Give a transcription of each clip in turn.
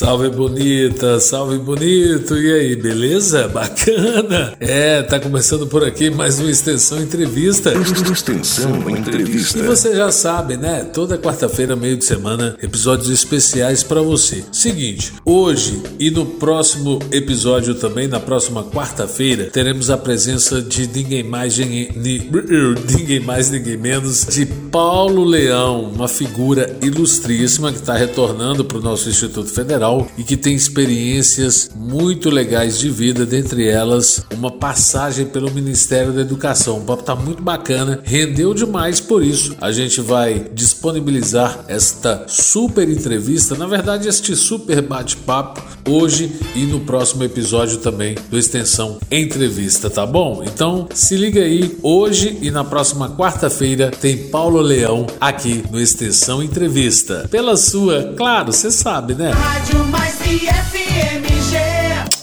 Salve bonita, salve bonito. E aí, beleza? Bacana? É, tá começando por aqui mais uma extensão entrevista. Extensão entrevista. E você já sabe, né? Toda quarta-feira, meio de semana, episódios especiais para você. Seguinte, hoje e no próximo episódio também, na próxima quarta-feira, teremos a presença de ninguém mais, ninguém mais, ninguém menos, de Paulo Leão, uma figura ilustríssima que está retornando para o nosso Instituto Federal e que tem experiências muito legais de vida, dentre elas uma passagem pelo Ministério da Educação. O papo tá muito bacana, rendeu demais, por isso a gente vai disponibilizar esta super entrevista, na verdade este super bate-papo hoje e no próximo episódio também do Extensão Entrevista, tá bom? Então se liga aí, hoje e na próxima quarta-feira tem Paulo Leão aqui no Extensão Entrevista. Pela sua, claro, você sabe, né? Rádio mais FMG.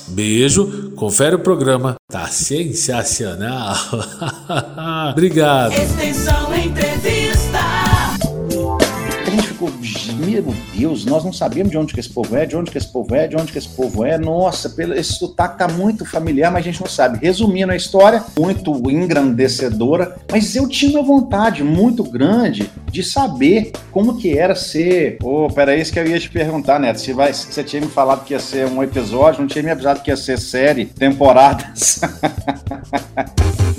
Beijo, confere o programa, tá sensacional. Obrigado. Extensão Entrevista. Meu Deus, nós não sabemos de onde que esse povo é, de onde que esse povo é, de onde que esse povo é. Nossa, esse sotaque tá muito familiar, mas a gente não sabe. Resumindo a história, muito engrandecedora, mas eu tinha uma vontade muito grande de saber como que era ser. Oh, peraí, isso que eu ia te perguntar, Neto. Se vai, você tinha me falado que ia ser um episódio, não tinha me avisado que ia ser série, temporadas.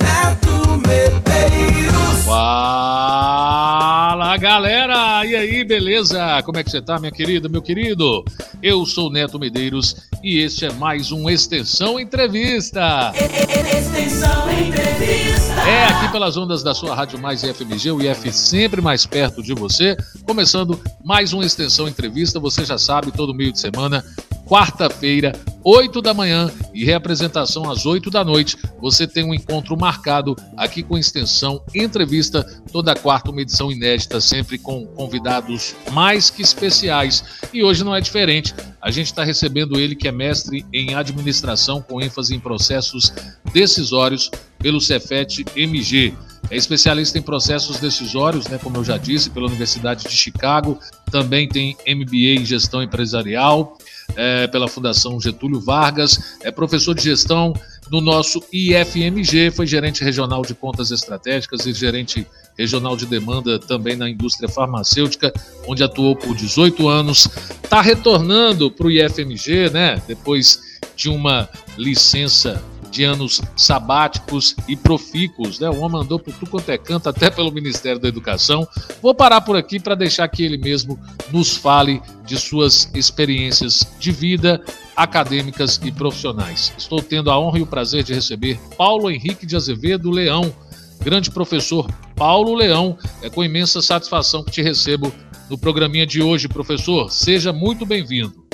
Neto Medeiros. Fala galera! E aí, beleza? Como é que você tá, minha querida, meu querido? Eu sou Neto Medeiros e este é mais um Extensão Entrevista. Extensão Entrevista. É aqui pelas ondas da sua Rádio Mais FMG, o IF sempre mais perto de você. Começando mais uma Extensão Entrevista, você já sabe, todo meio de semana, quarta-feira, 8 da manhã e reapresentação às 8 da noite. Você tem um encontro marcado aqui com extensão entrevista toda quarta, uma edição inédita, sempre com convidados mais que especiais. E hoje não é diferente. A gente está recebendo ele que é mestre em administração com ênfase em processos decisórios pelo Cefet MG. É especialista em processos decisórios, né, como eu já disse, pela Universidade de Chicago. Também tem MBA em gestão empresarial é, pela Fundação Getúlio Vargas, é professor de gestão no nosso IFMG, foi gerente regional de contas estratégicas e gerente regional de demanda também na indústria farmacêutica, onde atuou por 18 anos. Está retornando para o IFMG, né? Depois de uma licença de anos sabáticos e profícuos, né? O homem andou por tudo quanto é canto, até pelo Ministério da Educação. Vou parar por aqui para deixar que ele mesmo nos fale de suas experiências de vida, acadêmicas e profissionais. Estou tendo a honra e o prazer de receber Paulo Henrique de Azevedo Leão, grande professor Paulo Leão. É com imensa satisfação que te recebo no programinha de hoje, professor. Seja muito bem-vindo.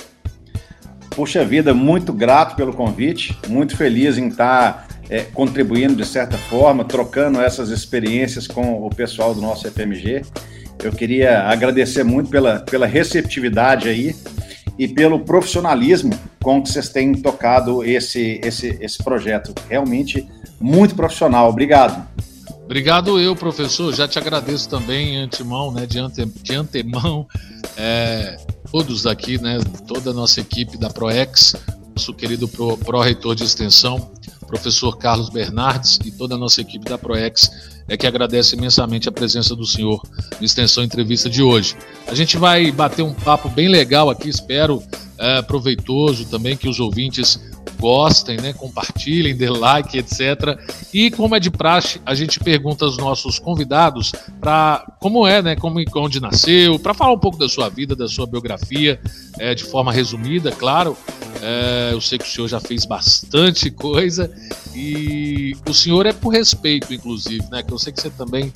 Puxa vida, muito grato pelo convite, muito feliz em estar é, contribuindo de certa forma, trocando essas experiências com o pessoal do nosso FMG. Eu queria agradecer muito pela, pela receptividade aí e pelo profissionalismo com que vocês têm tocado esse, esse, esse projeto. Realmente muito profissional. Obrigado. Obrigado eu, professor. Já te agradeço também antemão, né, de, ante, de antemão, é, todos aqui, né, toda a nossa equipe da ProEx, nosso querido pró-reitor de extensão, professor Carlos Bernardes e toda a nossa equipe da ProEx é que agradece imensamente a presença do senhor no Extensão Entrevista de hoje. A gente vai bater um papo bem legal aqui, espero é, proveitoso também que os ouvintes gostem, né, compartilhem, dê like, etc. E como é de praxe, a gente pergunta aos nossos convidados para como é, né, como onde nasceu, para falar um pouco da sua vida, da sua biografia, é, de forma resumida, claro. É, eu sei que o senhor já fez bastante coisa e o senhor é por respeito, inclusive, né? Que eu sei que você também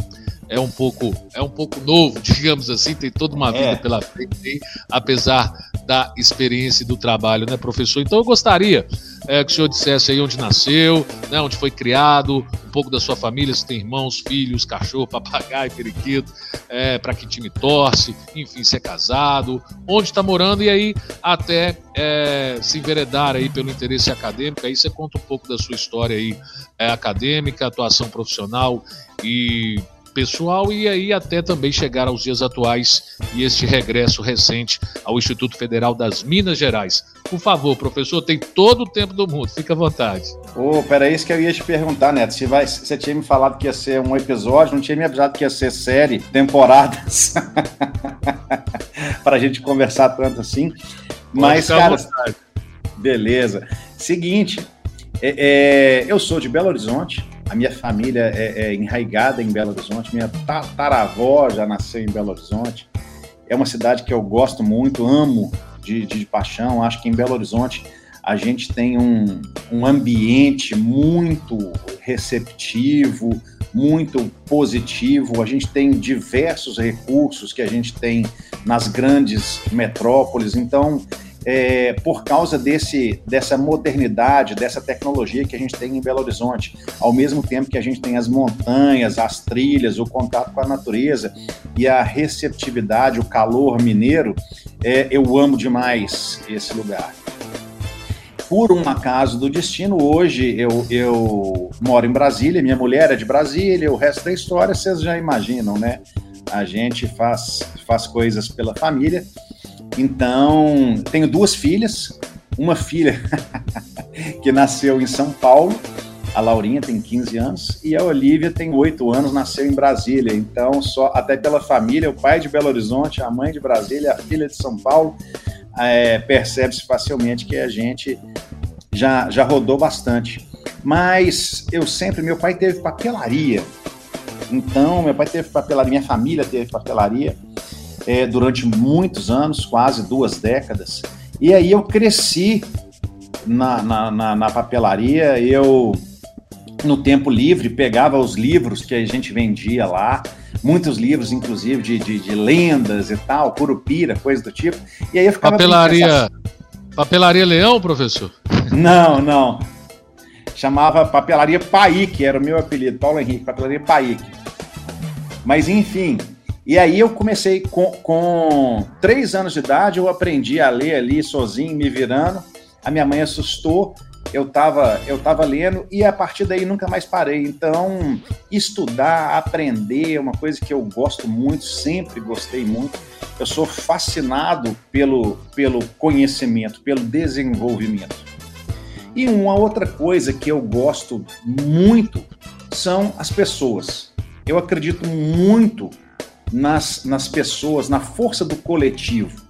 é um pouco é um pouco novo, digamos assim, tem toda uma vida é. pela frente, apesar da experiência e do trabalho, né, professor? Então eu gostaria é, que o senhor dissesse aí onde nasceu, né, onde foi criado, um pouco da sua família, se tem irmãos, filhos, cachorro, papagaio, periquito, é, para que time torce, enfim, se é casado, onde está morando e aí até é, se enveredar aí pelo interesse acadêmico, aí você conta um pouco da sua história aí é, acadêmica, atuação profissional e pessoal e aí até também chegar aos dias atuais e este regresso recente ao Instituto Federal das Minas Gerais. Por favor, professor, tem todo o tempo do mundo, fica à vontade. Ô, oh, peraí, isso que eu ia te perguntar, Neto. Se vai, você tinha me falado que ia ser um episódio, não tinha me avisado que ia ser série, temporadas, para a gente conversar tanto assim. Mas, cara, beleza. Seguinte, é, é, eu sou de Belo Horizonte, a minha família é, é enraigada em Belo Horizonte, minha tataravó já nasceu em Belo Horizonte. É uma cidade que eu gosto muito, amo de, de, de paixão. Acho que em Belo Horizonte a gente tem um, um ambiente muito receptivo, muito positivo. A gente tem diversos recursos que a gente tem nas grandes metrópoles. Então, é, por causa desse, dessa modernidade, dessa tecnologia que a gente tem em Belo Horizonte, ao mesmo tempo que a gente tem as montanhas, as trilhas, o contato com a natureza e a receptividade, o calor mineiro, é, eu amo demais esse lugar. Por um acaso do destino, hoje eu, eu moro em Brasília, minha mulher é de Brasília, o resto da história vocês já imaginam, né? A gente faz, faz coisas pela família então, tenho duas filhas, uma filha que nasceu em São Paulo, a Laurinha tem 15 anos, e a Olivia tem 8 anos, nasceu em Brasília. Então, só até pela família, o pai de Belo Horizonte, a mãe de Brasília, a filha de São Paulo, é, percebe-se facilmente que a gente já, já rodou bastante. Mas eu sempre, meu pai teve papelaria. Então, meu pai teve papelaria, minha família teve papelaria é, durante muitos anos, quase duas décadas. E aí eu cresci na, na, na, na papelaria, eu no tempo livre pegava os livros que a gente vendia lá, muitos livros, inclusive, de, de, de, lendas e tal, curupira, coisa do tipo. E aí eu ficava. Papelaria. Papelaria Leão, professor? Não, não. Chamava Papelaria Paik, era o meu apelido, Paulo Henrique, Papelaria Paik. Mas enfim, e aí eu comecei com, com três anos de idade, eu aprendi a ler ali sozinho, me virando. A minha mãe assustou, eu estava eu tava lendo e a partir daí nunca mais parei. Então, estudar, aprender é uma coisa que eu gosto muito, sempre gostei muito. Eu sou fascinado pelo, pelo conhecimento, pelo desenvolvimento. E uma outra coisa que eu gosto muito são as pessoas. Eu acredito muito nas, nas pessoas, na força do coletivo.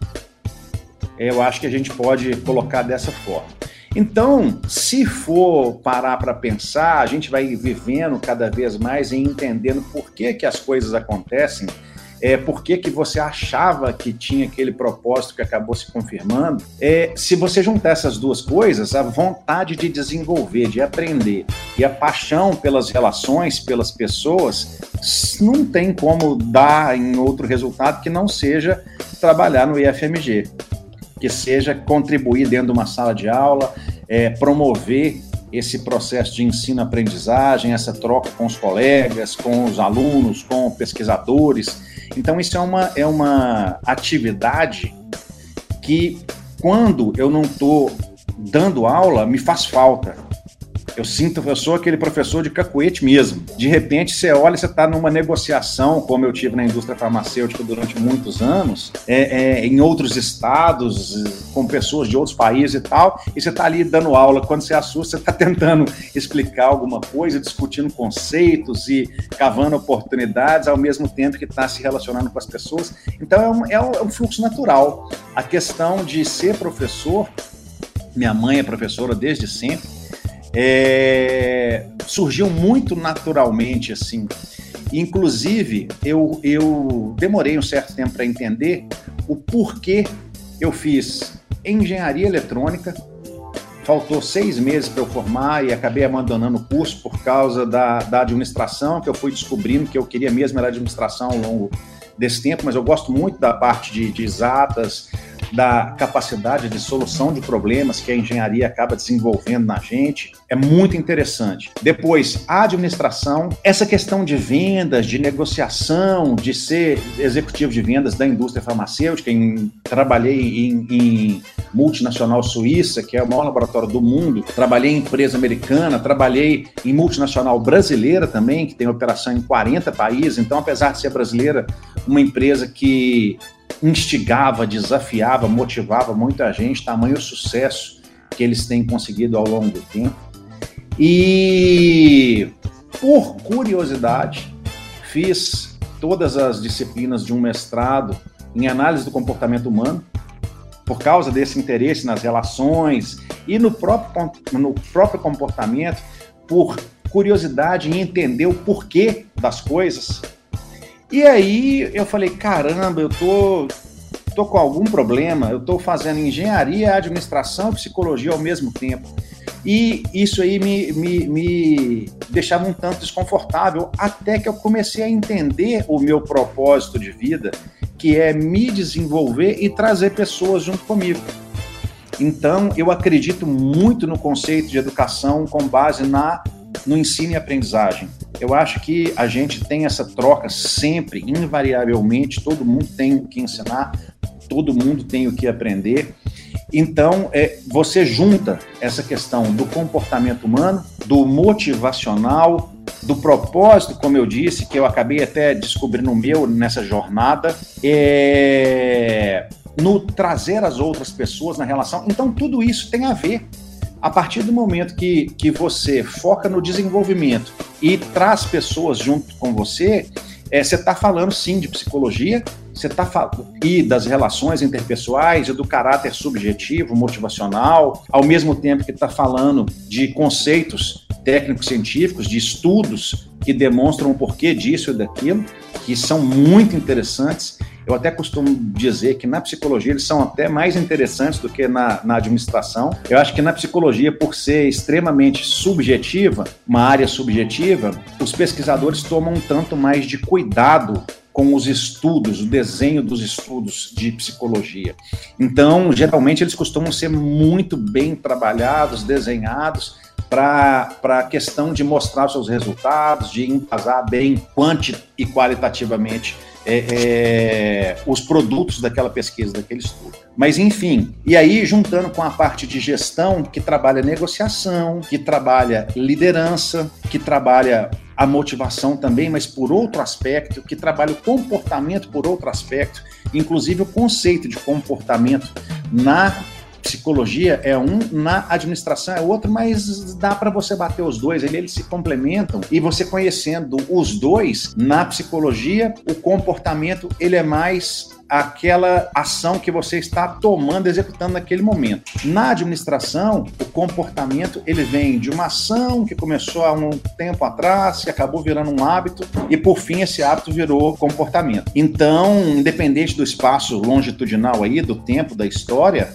Eu acho que a gente pode colocar dessa forma. Então, se for parar para pensar, a gente vai vivendo cada vez mais e entendendo por que, que as coisas acontecem é, por que, que você achava que tinha aquele propósito que acabou se confirmando. É, se você juntar essas duas coisas, a vontade de desenvolver, de aprender e a paixão pelas relações, pelas pessoas, não tem como dar em outro resultado que não seja trabalhar no IFMG, que seja contribuir dentro de uma sala de aula, é, promover esse processo de ensino-aprendizagem, essa troca com os colegas, com os alunos, com pesquisadores. Então, isso é uma, é uma atividade que, quando eu não estou dando aula, me faz falta. Eu sinto, eu sou aquele professor de cacuete mesmo. De repente, você olha, você está numa negociação, como eu tive na indústria farmacêutica durante muitos anos, é, é, em outros estados, com pessoas de outros países e tal, e você está ali dando aula. Quando você assusta, você está tentando explicar alguma coisa, discutindo conceitos e cavando oportunidades, ao mesmo tempo que está se relacionando com as pessoas. Então, é um, é um, é um fluxo natural. A questão de ser professor, minha mãe é professora desde sempre, é, surgiu muito naturalmente, assim. Inclusive, eu, eu demorei um certo tempo para entender o porquê eu fiz engenharia eletrônica. Faltou seis meses para eu formar e acabei abandonando o curso por causa da, da administração, que eu fui descobrindo que eu queria mesmo era administração ao longo desse tempo, mas eu gosto muito da parte de, de exatas, da capacidade de solução de problemas que a engenharia acaba desenvolvendo na gente. É muito interessante. Depois, a administração, essa questão de vendas, de negociação, de ser executivo de vendas da indústria farmacêutica. Em, trabalhei em, em multinacional suíça, que é o maior laboratório do mundo. Trabalhei em empresa americana, trabalhei em multinacional brasileira também, que tem operação em 40 países. Então, apesar de ser brasileira, uma empresa que instigava, desafiava, motivava muita gente, tamanho sucesso que eles têm conseguido ao longo do tempo. E por curiosidade, fiz todas as disciplinas de um mestrado em análise do comportamento humano, por causa desse interesse nas relações e no próprio, no próprio comportamento, por curiosidade em entender o porquê das coisas. E aí eu falei, caramba, eu tô, tô com algum problema, eu tô fazendo engenharia, administração psicologia ao mesmo tempo. E isso aí me, me, me deixava um tanto desconfortável, até que eu comecei a entender o meu propósito de vida, que é me desenvolver e trazer pessoas junto comigo. Então, eu acredito muito no conceito de educação com base na no ensino e aprendizagem. Eu acho que a gente tem essa troca sempre, invariavelmente, todo mundo tem o que ensinar, todo mundo tem o que aprender. Então, é, você junta essa questão do comportamento humano, do motivacional, do propósito, como eu disse, que eu acabei até descobrindo o meu nessa jornada, é, no trazer as outras pessoas na relação. Então, tudo isso tem a ver. A partir do momento que, que você foca no desenvolvimento e traz pessoas junto com você, é, você está falando sim de psicologia, você está e das relações interpessoais e do caráter subjetivo, motivacional, ao mesmo tempo que está falando de conceitos técnicos científicos, de estudos que demonstram o porquê disso e daquilo, que são muito interessantes. Eu até costumo dizer que na psicologia eles são até mais interessantes do que na, na administração. Eu acho que na psicologia, por ser extremamente subjetiva, uma área subjetiva, os pesquisadores tomam um tanto mais de cuidado com os estudos, o desenho dos estudos de psicologia. Então, geralmente, eles costumam ser muito bem trabalhados, desenhados, para a questão de mostrar seus resultados, de embasar bem quanti e qualitativamente é, é, os produtos daquela pesquisa, daquele estudo. Mas, enfim, e aí juntando com a parte de gestão, que trabalha negociação, que trabalha liderança, que trabalha a motivação também, mas por outro aspecto, que trabalha o comportamento por outro aspecto, inclusive o conceito de comportamento na psicologia é um, na administração é outro, mas dá para você bater os dois, eles se complementam e você conhecendo os dois na psicologia, o comportamento ele é mais aquela ação que você está tomando, executando naquele momento. Na administração, o comportamento ele vem de uma ação que começou há um tempo atrás, que acabou virando um hábito e por fim esse hábito virou comportamento. Então, independente do espaço longitudinal aí, do tempo, da história,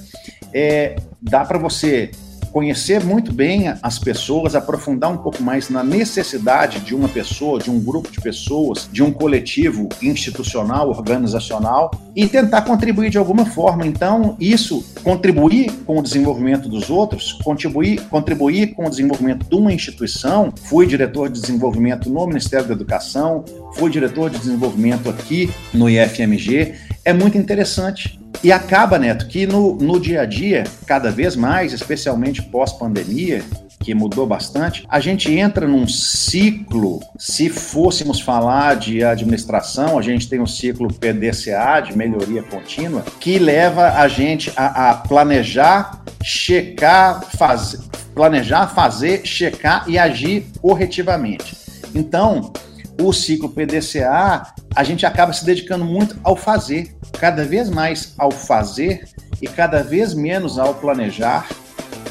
é, dá para você conhecer muito bem as pessoas, aprofundar um pouco mais na necessidade de uma pessoa, de um grupo de pessoas, de um coletivo institucional, organizacional e tentar contribuir de alguma forma. Então, isso contribuir com o desenvolvimento dos outros, contribuir, contribuir com o desenvolvimento de uma instituição. Fui diretor de desenvolvimento no Ministério da Educação, fui diretor de desenvolvimento aqui no IFMG. É muito interessante e acaba, Neto, que no, no dia a dia, cada vez mais, especialmente pós-pandemia, que mudou bastante, a gente entra num ciclo. Se fôssemos falar de administração, a gente tem um ciclo PDCA, de melhoria contínua, que leva a gente a, a planejar, checar, fazer, planejar, fazer, checar e agir corretivamente. Então, o ciclo PDCA, a gente acaba se dedicando muito ao fazer, cada vez mais ao fazer e cada vez menos ao planejar.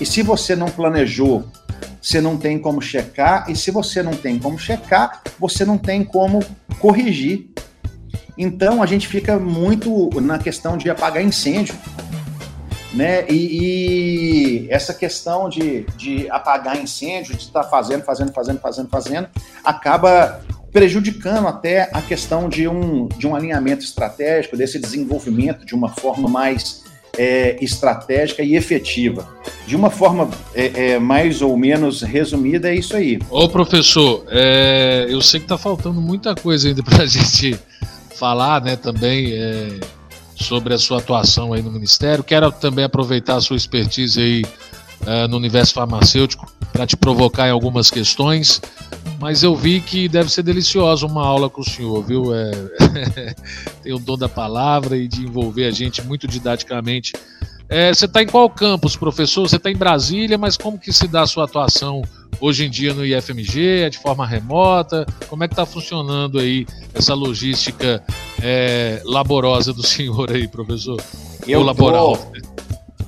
E se você não planejou, você não tem como checar, e se você não tem como checar, você não tem como corrigir. Então a gente fica muito na questão de apagar incêndio. Né? E, e essa questão de, de apagar incêndio, de estar fazendo, fazendo, fazendo, fazendo, fazendo, acaba prejudicando até a questão de um, de um alinhamento estratégico, desse desenvolvimento de uma forma mais é, estratégica e efetiva. De uma forma é, é, mais ou menos resumida, é isso aí. Ô, professor, é, eu sei que está faltando muita coisa ainda para a gente falar, né, também é, sobre a sua atuação aí no Ministério. Quero também aproveitar a sua expertise aí é, no universo farmacêutico para te provocar em algumas questões. Mas eu vi que deve ser deliciosa uma aula com o senhor, viu? É, tem o dom da palavra e de envolver a gente muito didaticamente. É, você está em qual campus, professor? Você está em Brasília, mas como que se dá a sua atuação hoje em dia no IFMG? É de forma remota? Como é que está funcionando aí essa logística é, laborosa do senhor aí, professor? Eu Ou laboral? Tô...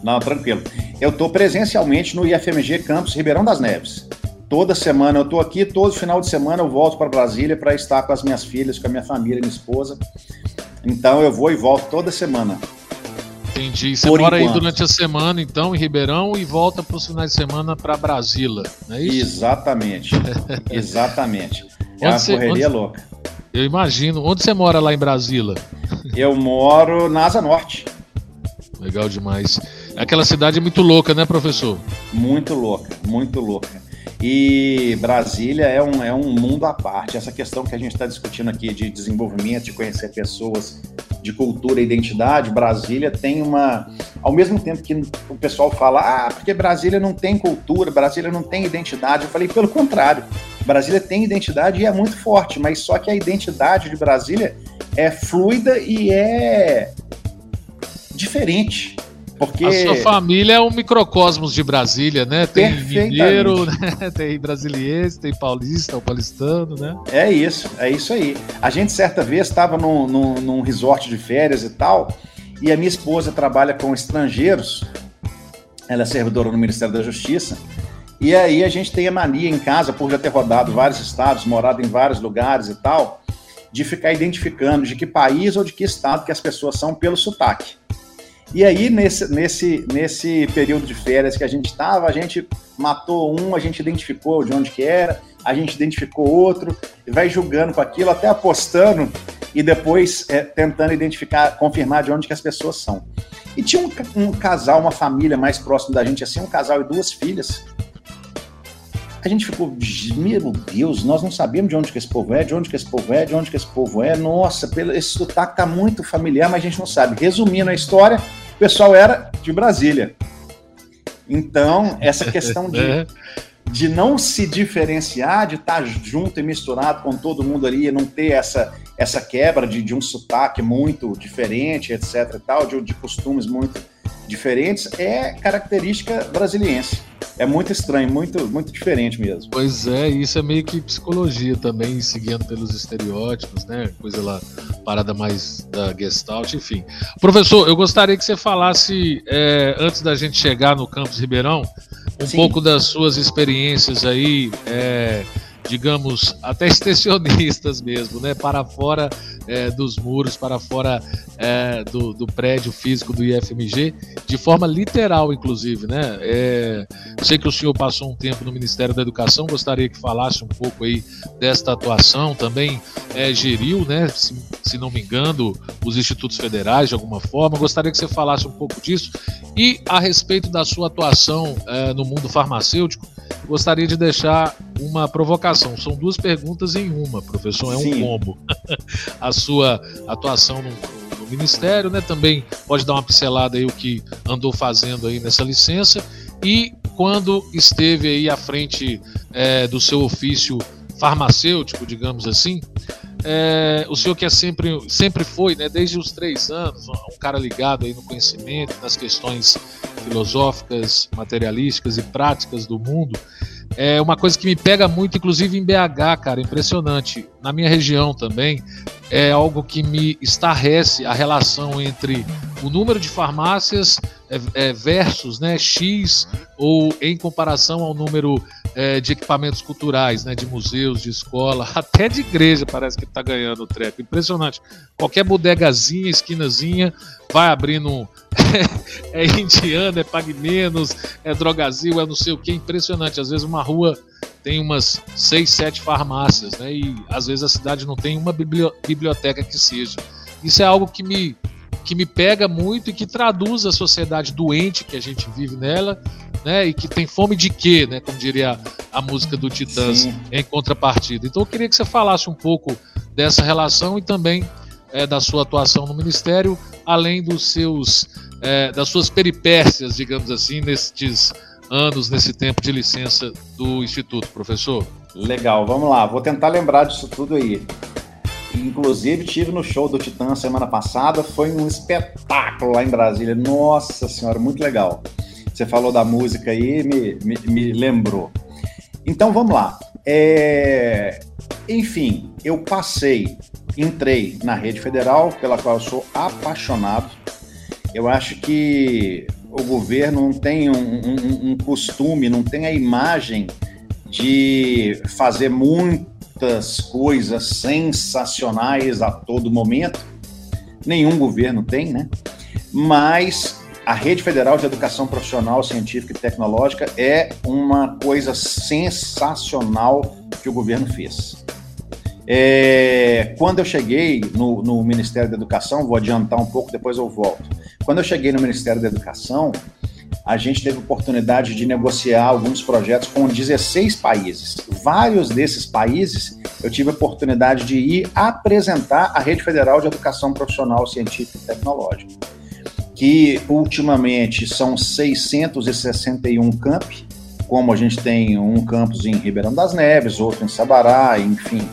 Não, tranquilo. Eu estou presencialmente no IFMG Campus Ribeirão das Neves. Toda semana eu estou aqui, todo final de semana eu volto para Brasília para estar com as minhas filhas, com a minha família, minha esposa. Então eu vou e volto toda semana. Entendi. Você Por mora enquanto. aí durante a semana, então, em Ribeirão e volta para os finais de semana para Brasília, não é isso? Exatamente. Exatamente. É uma correria onde... louca. Eu imagino. Onde você mora lá em Brasília? Eu moro na Asa Norte. Legal demais. Aquela cidade é muito louca, né, professor? Muito louca, muito louca. E Brasília é um, é um mundo à parte. Essa questão que a gente está discutindo aqui de desenvolvimento, de conhecer pessoas, de cultura e identidade, Brasília tem uma. Ao mesmo tempo que o pessoal fala, ah, porque Brasília não tem cultura, Brasília não tem identidade. Eu falei, pelo contrário, Brasília tem identidade e é muito forte, mas só que a identidade de Brasília é fluida e é diferente. Porque... A sua família é um microcosmos de Brasília, né? Tem mineiro, né? tem brasiliense, tem paulista, o paulistano, né? É isso, é isso aí. A gente certa vez estava num, num, num resort de férias e tal, e a minha esposa trabalha com estrangeiros, ela é servidora no Ministério da Justiça, e aí a gente tem a mania em casa, por já ter rodado vários estados, morado em vários lugares e tal, de ficar identificando de que país ou de que estado que as pessoas são pelo sotaque. E aí, nesse, nesse, nesse período de férias que a gente estava, a gente matou um, a gente identificou de onde que era, a gente identificou outro, e vai julgando com aquilo, até apostando e depois é, tentando identificar, confirmar de onde que as pessoas são. E tinha um, um casal, uma família mais próximo da gente, assim, um casal e duas filhas. A gente ficou, meu Deus, nós não sabemos de onde que esse povo é, de onde que esse povo é, de onde que esse povo é. Nossa, esse sotaque tá muito familiar, mas a gente não sabe. Resumindo a história, o pessoal era de Brasília. Então, essa questão de, é. de não se diferenciar, de estar junto e misturado com todo mundo ali, e não ter essa, essa quebra de, de um sotaque muito diferente, etc. e tal, de, de costumes muito diferentes, é característica brasiliense é muito estranho, muito, muito diferente mesmo. Pois é, isso é meio que psicologia também, seguindo pelos estereótipos, né? Coisa lá, parada mais da Gestalt, enfim. Professor, eu gostaria que você falasse, é, antes da gente chegar no Campus Ribeirão, um Sim. pouco das suas experiências aí. É, digamos, até extensionistas mesmo, né? Para fora é, dos muros, para fora é, do, do, prédio físico do IFMG, de forma literal, inclusive, né? É, sei que o senhor passou um tempo no Ministério da Educação, gostaria que falasse um pouco aí desta atuação, também é, geriu, né? Se, se não me engano, os institutos federais de alguma forma, gostaria que você falasse um pouco disso e a respeito da sua atuação é, no mundo farmacêutico, gostaria de deixar uma provocação. São duas perguntas em uma, professor, é Sim. um combo. a sua atuação no, no, Ministério, né? Também pode dar uma pincelada aí o que andou fazendo aí nessa licença e quando esteve aí à frente é, do seu ofício farmacêutico, digamos assim, é, o senhor que é sempre, sempre foi, né, desde os três anos, um cara ligado aí no conhecimento, nas questões filosóficas, materialísticas e práticas do mundo, é uma coisa que me pega muito, inclusive em BH, cara, impressionante. Na minha região também, é algo que me estarrece a relação entre o número de farmácias é, é, versus né, X ou em comparação ao número é, de equipamentos culturais, né, de museus, de escola, até de igreja parece que está ganhando o treco. Impressionante. Qualquer bodegazinha, esquinazinha, vai abrindo. é indiano, é pague menos, é drogazil, é não sei o que. Impressionante. Às vezes uma rua tem umas seis, sete farmácias, né? E às vezes a cidade não tem uma biblioteca que seja. Isso é algo que me que me pega muito e que traduz a sociedade doente que a gente vive nela, né? E que tem fome de quê, né? Como diria a música do Titãs Sim. em contrapartida. Então eu queria que você falasse um pouco dessa relação e também é, da sua atuação no Ministério, além dos seus, é, das suas peripécias, digamos assim, nestes anos, nesse tempo de licença do Instituto, professor. Legal, vamos lá, vou tentar lembrar disso tudo aí. Inclusive, tive no show do Titã semana passada, foi um espetáculo lá em Brasília. Nossa Senhora, muito legal. Você falou da música aí, me, me, me lembrou. Então vamos lá. É... Enfim, eu passei, entrei na rede federal, pela qual eu sou apaixonado. Eu acho que o governo não tem um, um, um costume, não tem a imagem de fazer muitas coisas sensacionais a todo momento. Nenhum governo tem, né? Mas a Rede Federal de Educação Profissional, Científica e Tecnológica é uma coisa sensacional que o governo fez. É, quando eu cheguei no, no, Ministério da Educação, vou adiantar um pouco, depois eu volto. Quando eu cheguei no Ministério da Educação, a gente teve oportunidade de negociar alguns projetos com 16 países. Vários desses países eu tive a oportunidade de ir apresentar a Rede Federal de Educação Profissional, Científica e Tecnológica, que ultimamente são 661 campi, como a gente tem um campus em Ribeirão das Neves, outro em Sabará, enfim,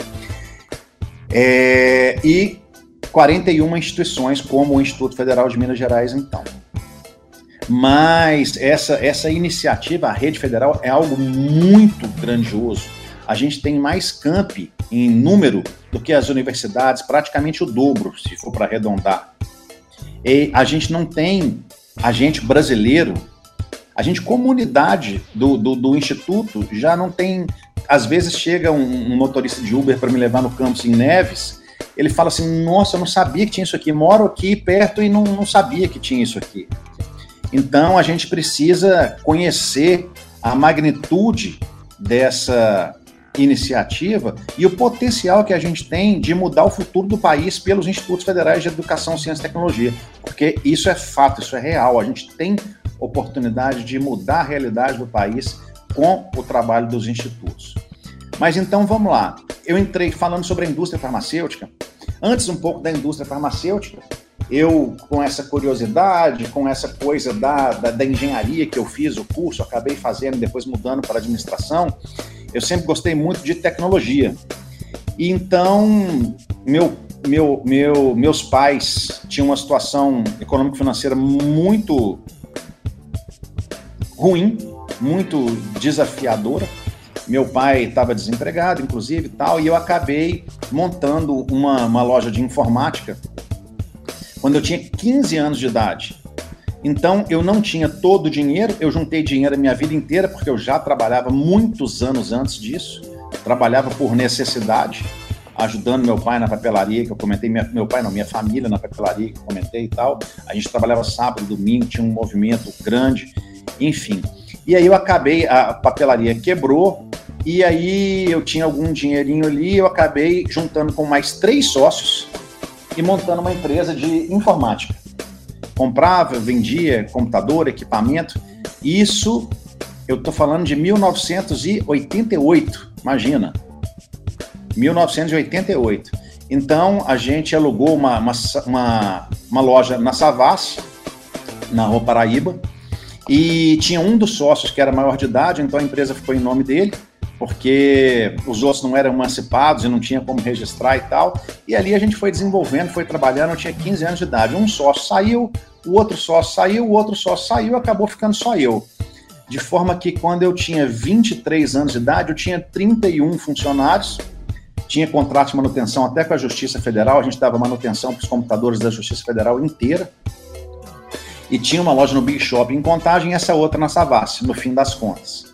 é, e 41 instituições, como o Instituto Federal de Minas Gerais, então. Mas essa, essa iniciativa, a rede federal, é algo muito grandioso. A gente tem mais campi em número do que as universidades, praticamente o dobro, se for para arredondar. E a gente não tem, a gente brasileiro, a gente, comunidade do, do, do Instituto, já não tem às vezes chega um, um motorista de Uber para me levar no campus em Neves, ele fala assim: Nossa, eu não sabia que tinha isso aqui, moro aqui perto e não, não sabia que tinha isso aqui. Então a gente precisa conhecer a magnitude dessa iniciativa e o potencial que a gente tem de mudar o futuro do país pelos institutos federais de educação, ciência e tecnologia, porque isso é fato, isso é real. A gente tem oportunidade de mudar a realidade do país com o trabalho dos institutos. Mas então vamos lá. Eu entrei falando sobre a indústria farmacêutica. Antes um pouco da indústria farmacêutica, eu, com essa curiosidade, com essa coisa da, da, da engenharia que eu fiz o curso, acabei fazendo, depois mudando para administração, eu sempre gostei muito de tecnologia. E então, meu, meu, meu, meus pais tinham uma situação econômico-financeira muito ruim, muito desafiadora. Meu pai estava desempregado, inclusive, tal, e eu acabei montando uma, uma loja de informática quando eu tinha 15 anos de idade. Então, eu não tinha todo o dinheiro, eu juntei dinheiro a minha vida inteira, porque eu já trabalhava muitos anos antes disso, trabalhava por necessidade, ajudando meu pai na papelaria, que eu comentei, minha, meu pai não, minha família na papelaria, que eu comentei e tal. A gente trabalhava sábado, domingo, tinha um movimento grande, enfim. E aí eu acabei, a papelaria quebrou, e aí eu tinha algum dinheirinho ali, eu acabei juntando com mais três sócios e montando uma empresa de informática. Comprava, vendia computador, equipamento. Isso eu estou falando de 1988, imagina. 1988. Então a gente alugou uma, uma, uma, uma loja na Savassi, na Rua Paraíba, e tinha um dos sócios que era maior de idade, então a empresa ficou em nome dele, porque os outros não eram emancipados e não tinha como registrar e tal. E ali a gente foi desenvolvendo, foi trabalhando. Eu tinha 15 anos de idade. Um sócio saiu, o outro sócio saiu, o outro sócio saiu, acabou ficando só eu. De forma que quando eu tinha 23 anos de idade, eu tinha 31 funcionários, tinha contrato de manutenção até com a Justiça Federal, a gente dava manutenção para os computadores da Justiça Federal inteira e tinha uma loja no Big Shop em Contagem e essa outra na Savassi, no fim das contas.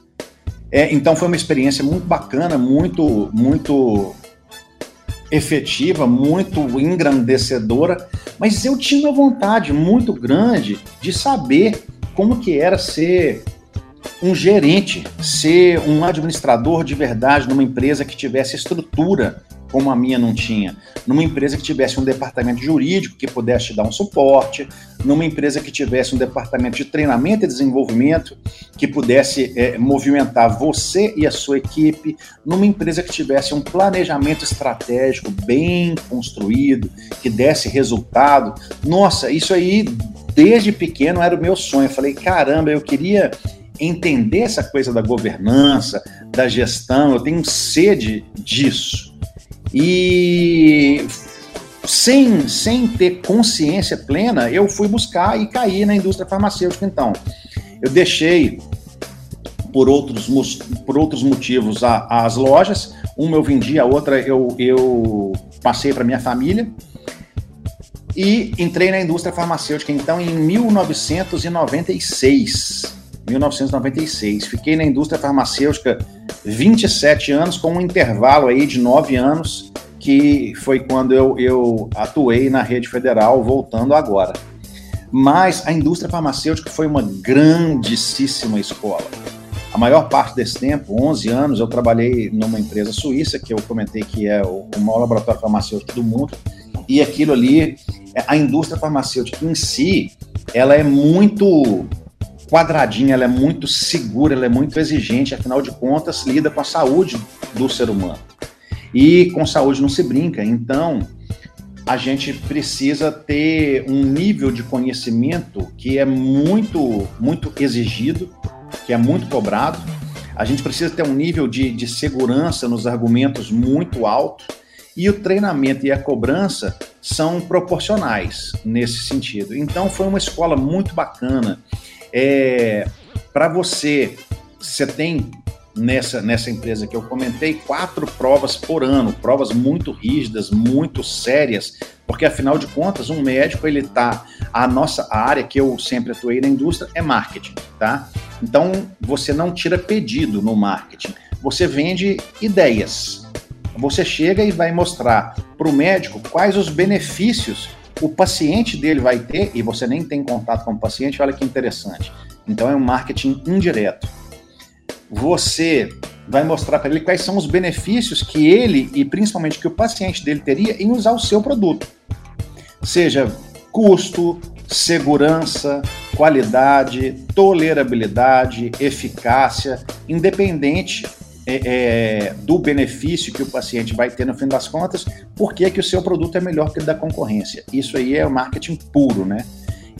É, então foi uma experiência muito bacana, muito, muito efetiva, muito engrandecedora, mas eu tinha uma vontade muito grande de saber como que era ser um gerente, ser um administrador de verdade numa empresa que tivesse estrutura como a minha não tinha. Numa empresa que tivesse um departamento jurídico que pudesse te dar um suporte, numa empresa que tivesse um departamento de treinamento e desenvolvimento que pudesse é, movimentar você e a sua equipe, numa empresa que tivesse um planejamento estratégico bem construído, que desse resultado. Nossa, isso aí desde pequeno era o meu sonho. Eu falei, caramba, eu queria entender essa coisa da governança, da gestão, eu tenho sede disso. E sem, sem ter consciência plena, eu fui buscar e caí na indústria farmacêutica. Então, eu deixei por outros, por outros motivos a, as lojas. Uma eu vendi, a outra eu, eu passei para minha família. E entrei na indústria farmacêutica, então, em 1996. 1996. Fiquei na indústria farmacêutica 27 anos, com um intervalo aí de 9 anos, que foi quando eu, eu atuei na rede federal, voltando agora. Mas a indústria farmacêutica foi uma grandíssima escola. A maior parte desse tempo, 11 anos, eu trabalhei numa empresa suíça, que eu comentei que é o, maior laboratório farmacêutico do mundo, e aquilo ali, a indústria farmacêutica em si, ela é muito quadradinha, ela é muito segura, ela é muito exigente, afinal de contas, lida com a saúde do ser humano. E com saúde não se brinca, então a gente precisa ter um nível de conhecimento que é muito, muito exigido, que é muito cobrado. A gente precisa ter um nível de, de segurança nos argumentos muito alto. E o treinamento e a cobrança são proporcionais nesse sentido. Então, foi uma escola muito bacana. É, Para você, você tem nessa, nessa empresa que eu comentei quatro provas por ano, provas muito rígidas, muito sérias, porque afinal de contas, um médico ele tá a nossa área que eu sempre atuei na indústria é marketing, tá? Então você não tira pedido no marketing, você vende ideias. Você chega e vai mostrar para o médico quais os benefícios o paciente dele vai ter, e você nem tem contato com o paciente, olha que interessante. Então é um marketing indireto. Você vai mostrar para ele quais são os benefícios que ele e principalmente que o paciente dele teria em usar o seu produto. Seja custo, segurança, qualidade, tolerabilidade, eficácia, independente é, é, do benefício que o paciente vai ter no fim das contas, por que, que o seu produto é melhor que o da concorrência. Isso aí é marketing puro, né?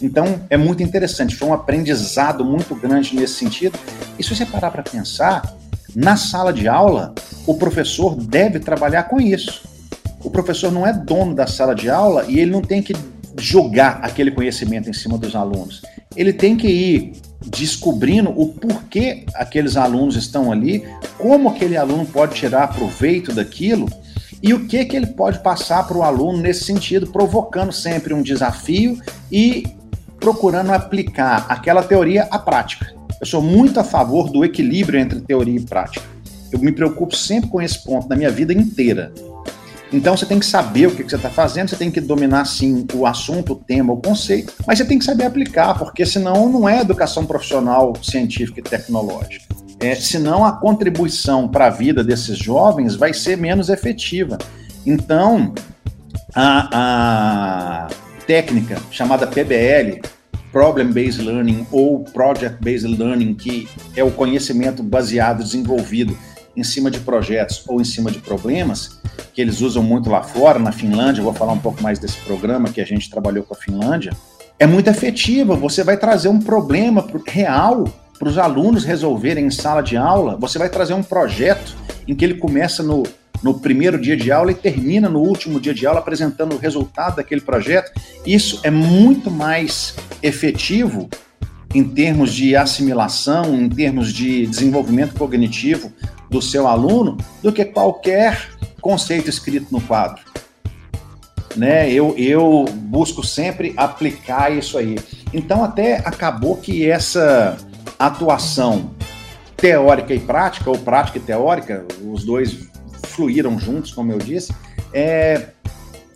Então é muito interessante, foi um aprendizado muito grande nesse sentido. E se você parar para pensar, na sala de aula, o professor deve trabalhar com isso. O professor não é dono da sala de aula e ele não tem que jogar aquele conhecimento em cima dos alunos. Ele tem que ir descobrindo o porquê aqueles alunos estão ali, como aquele aluno pode tirar proveito daquilo e o que que ele pode passar para o aluno nesse sentido, provocando sempre um desafio e procurando aplicar aquela teoria à prática. Eu sou muito a favor do equilíbrio entre teoria e prática. Eu me preocupo sempre com esse ponto na minha vida inteira. Então você tem que saber o que, você está fazendo, você tem que dominar sim o assunto, o tema, o conceito, mas você tem que saber aplicar, porque senão não é educação profissional, científica e tecnológica. É, senão a contribuição para a vida desses jovens vai ser menos efetiva. Então, a, a técnica chamada PBL, Problem Based Learning ou Project Based Learning, que é o conhecimento baseado, desenvolvido em cima de projetos ou em cima de problemas, que eles usam muito lá fora, na Finlândia, vou falar um pouco mais desse programa que a gente trabalhou com a Finlândia, é muito efetiva. Você vai trazer um problema real para os alunos resolverem em sala de aula, você vai trazer um projeto em que ele começa no, no primeiro dia de aula e termina no último dia de aula apresentando o resultado daquele projeto. Isso é muito mais efetivo em termos de assimilação, em termos de desenvolvimento cognitivo do seu aluno, do que qualquer conceito escrito no quadro. Né? Eu, eu busco sempre aplicar isso aí. Então, até acabou que essa atuação teórica e prática, ou prática e teórica, os dois fluíram juntos, como eu disse, é,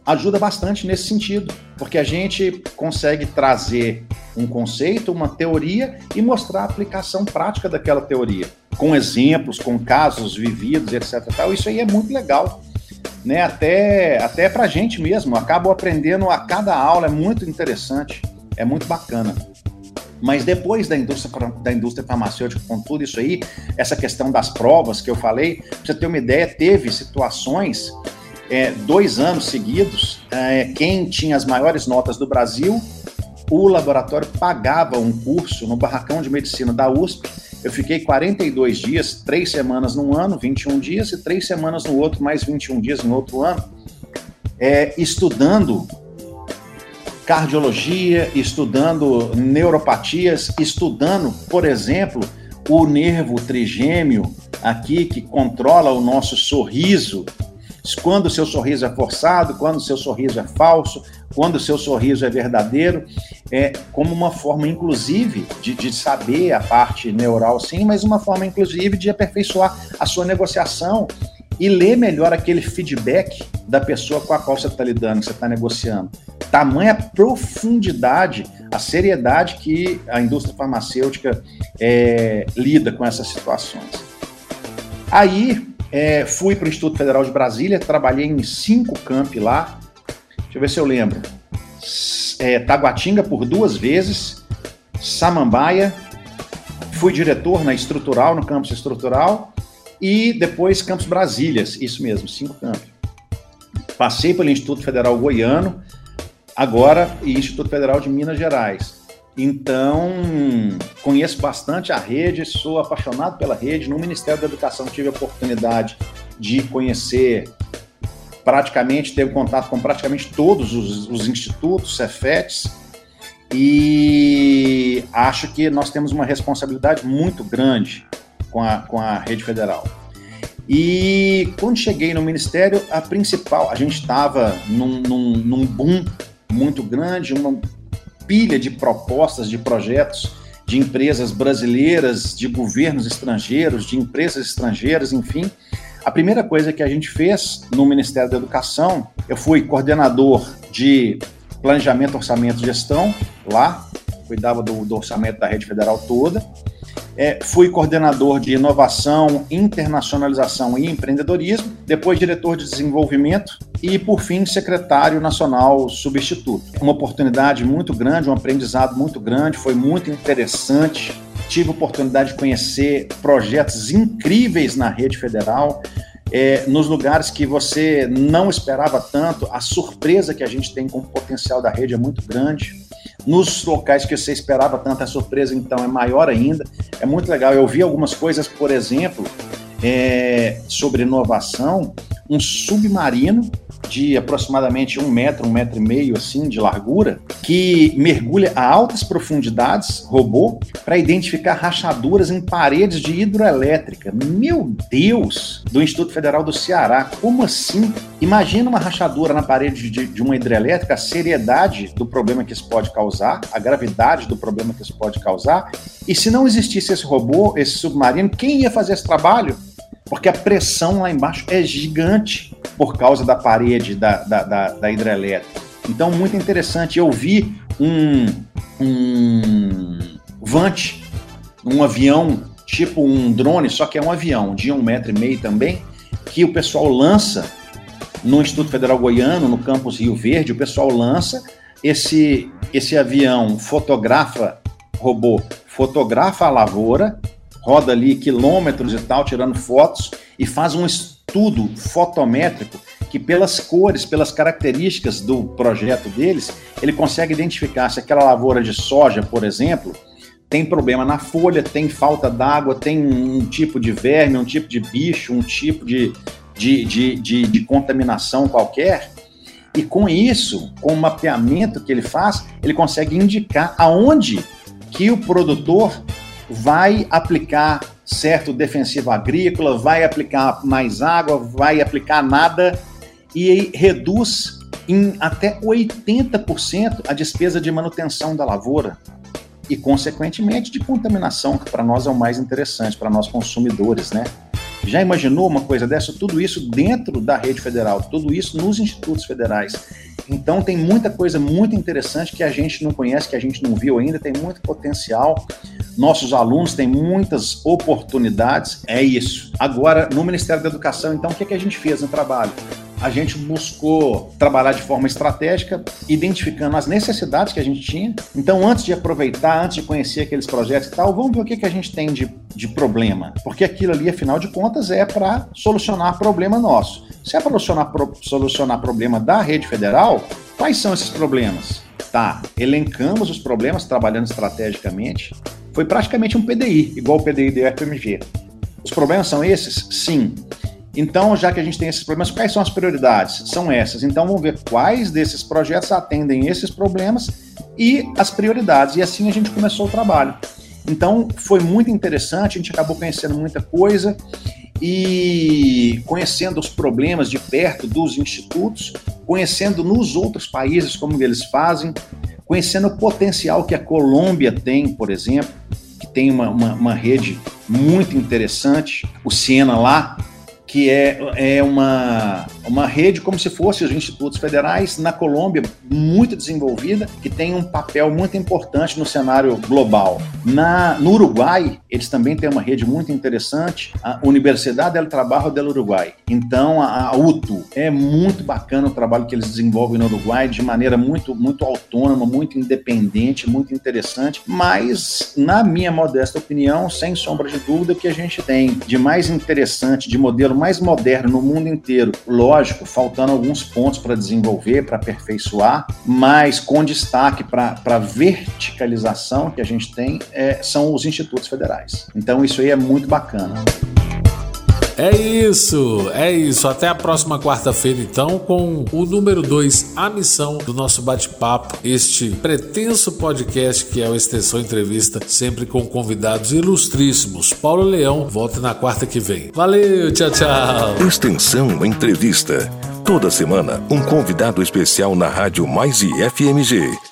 ajuda bastante nesse sentido, porque a gente consegue trazer um conceito, uma teoria e mostrar a aplicação prática daquela teoria, com exemplos, com casos vividos, etc. Tal. Isso aí é muito legal. né? Até, até para a gente mesmo. Acabo aprendendo a cada aula, é muito interessante, é muito bacana. Mas depois da indústria, da indústria farmacêutica, com tudo isso aí, essa questão das provas que eu falei, pra você ter uma ideia, teve situações, é, dois anos seguidos, é, quem tinha as maiores notas do Brasil, o laboratório pagava um curso no barracão de medicina da USP. Eu fiquei 42 dias, três semanas num ano, 21 dias, e três semanas no outro, mais 21 dias no outro ano, é, estudando cardiologia, estudando neuropatias, estudando, por exemplo, o nervo trigêmeo aqui que controla o nosso sorriso. Quando o seu sorriso é forçado, quando o seu sorriso é falso, quando o seu sorriso é verdadeiro, é como uma forma, inclusive, de, de saber a parte neural, sim, mas uma forma, inclusive, de aperfeiçoar a sua negociação e ler melhor aquele feedback da pessoa com a qual você está lidando, que você está negociando. Tamanha profundidade, a seriedade que a indústria farmacêutica é, lida com essas situações. Aí é, fui para o Instituto Federal de Brasília, trabalhei em cinco campi lá. Deixa eu ver se eu lembro. É, Taguatinga por duas vezes, Samambaia, fui diretor na estrutural, no campus estrutural, e depois Campos Brasílias, isso mesmo, cinco campos. Passei pelo Instituto Federal Goiano, agora e Instituto Federal de Minas Gerais. Então, conheço bastante a rede, sou apaixonado pela rede. No Ministério da Educação tive a oportunidade de conhecer praticamente, teve contato com praticamente todos os, os institutos, Cefetes, e acho que nós temos uma responsabilidade muito grande com a, com a rede federal. E quando cheguei no ministério, a principal, a gente estava num, num, num boom muito grande, uma pilha de propostas, de projetos de empresas brasileiras, de governos estrangeiros, de empresas estrangeiras, enfim. A primeira coisa que a gente fez no Ministério da Educação, eu fui coordenador de planejamento, orçamento e gestão lá, cuidava do, do orçamento da rede federal toda. É, fui coordenador de inovação, internacionalização e empreendedorismo, depois diretor de desenvolvimento e, por fim, secretário nacional substituto. Uma oportunidade muito grande, um aprendizado muito grande, foi muito interessante. Tive a oportunidade de conhecer projetos incríveis na rede federal. É, nos lugares que você não esperava tanto, a surpresa que a gente tem com o potencial da rede é muito grande. Nos locais que você esperava tanto, a surpresa então é maior ainda. É muito legal. Eu vi algumas coisas, por exemplo, é, sobre inovação, um submarino de aproximadamente um metro, um metro e meio assim de largura, que mergulha a altas profundidades, robô, para identificar rachaduras em paredes de hidroelétrica. Meu Deus! Do Instituto Federal do Ceará. Como assim? Imagina uma rachadura na parede de, de uma hidrelétrica, a seriedade do problema que isso pode causar, a gravidade do problema que isso pode causar. E se não existisse esse robô, esse submarino, quem ia fazer esse trabalho? Porque a pressão lá embaixo é gigante por causa da parede da, da, da, da hidrelétrica. Então, muito interessante. Eu vi um, um Vant, um avião tipo um drone, só que é um avião de um metro e meio também, que o pessoal lança no Instituto Federal Goiano, no campus Rio Verde, o pessoal lança esse, esse avião fotografa, robô, fotografa a lavoura, roda ali quilômetros e tal, tirando fotos, e faz um estudo fotométrico que, pelas cores, pelas características do projeto deles, ele consegue identificar se aquela lavoura de soja, por exemplo, tem problema na folha, tem falta d'água, tem um tipo de verme, um tipo de bicho, um tipo de, de, de, de, de contaminação qualquer. E com isso, com o mapeamento que ele faz, ele consegue indicar aonde que o produtor vai aplicar certo defensivo agrícola, vai aplicar mais água, vai aplicar nada e reduz em até 80% a despesa de manutenção da lavoura e, consequentemente, de contaminação, que para nós é o mais interessante, para nós consumidores, né? Já imaginou uma coisa dessa? Tudo isso dentro da rede federal, tudo isso nos institutos federais. Então tem muita coisa muito interessante que a gente não conhece, que a gente não viu ainda, tem muito potencial. Nossos alunos têm muitas oportunidades. É isso. Agora, no Ministério da Educação, então, o que, é que a gente fez no trabalho? a gente buscou trabalhar de forma estratégica, identificando as necessidades que a gente tinha. Então, antes de aproveitar, antes de conhecer aqueles projetos e tal, vamos ver o que, que a gente tem de, de problema. Porque aquilo ali, afinal de contas, é para solucionar problema nosso. Se é para solucionar, solucionar problema da rede federal, quais são esses problemas? Tá, elencamos os problemas trabalhando estrategicamente. Foi praticamente um PDI, igual o PDI do FMG. Os problemas são esses? Sim. Então, já que a gente tem esses problemas, quais são as prioridades? São essas. Então, vamos ver quais desses projetos atendem esses problemas e as prioridades. E assim a gente começou o trabalho. Então, foi muito interessante, a gente acabou conhecendo muita coisa e conhecendo os problemas de perto dos institutos, conhecendo nos outros países como eles fazem, conhecendo o potencial que a Colômbia tem, por exemplo, tem uma, uma, uma rede muito interessante, o Siena lá, que é, é uma, uma rede como se fosse os institutos federais na Colômbia, muito desenvolvida, que tem um papel muito importante no cenário global. Na, no Uruguai, eles também têm uma rede muito interessante, a Universidade del Trabajo del Uruguai. Então, a, a UTU é muito bacana o trabalho que eles desenvolvem no Uruguai de maneira muito, muito autônoma, muito independente, muito interessante, mas, na minha modesta opinião, sem sombra de dúvida, o que a gente tem de mais interessante, de modelo mais moderno no mundo inteiro, lógico, faltando alguns pontos para desenvolver, para aperfeiçoar, mas com destaque para a verticalização que a gente tem, é, são os institutos federais. Então, isso aí é muito bacana. É isso, é isso. Até a próxima quarta-feira, então, com o número 2, a missão do nosso bate-papo, este pretenso podcast que é o Extensão Entrevista, sempre com convidados ilustríssimos. Paulo Leão volta na quarta que vem. Valeu, tchau, tchau. Extensão Entrevista. Toda semana, um convidado especial na Rádio Mais e FMG.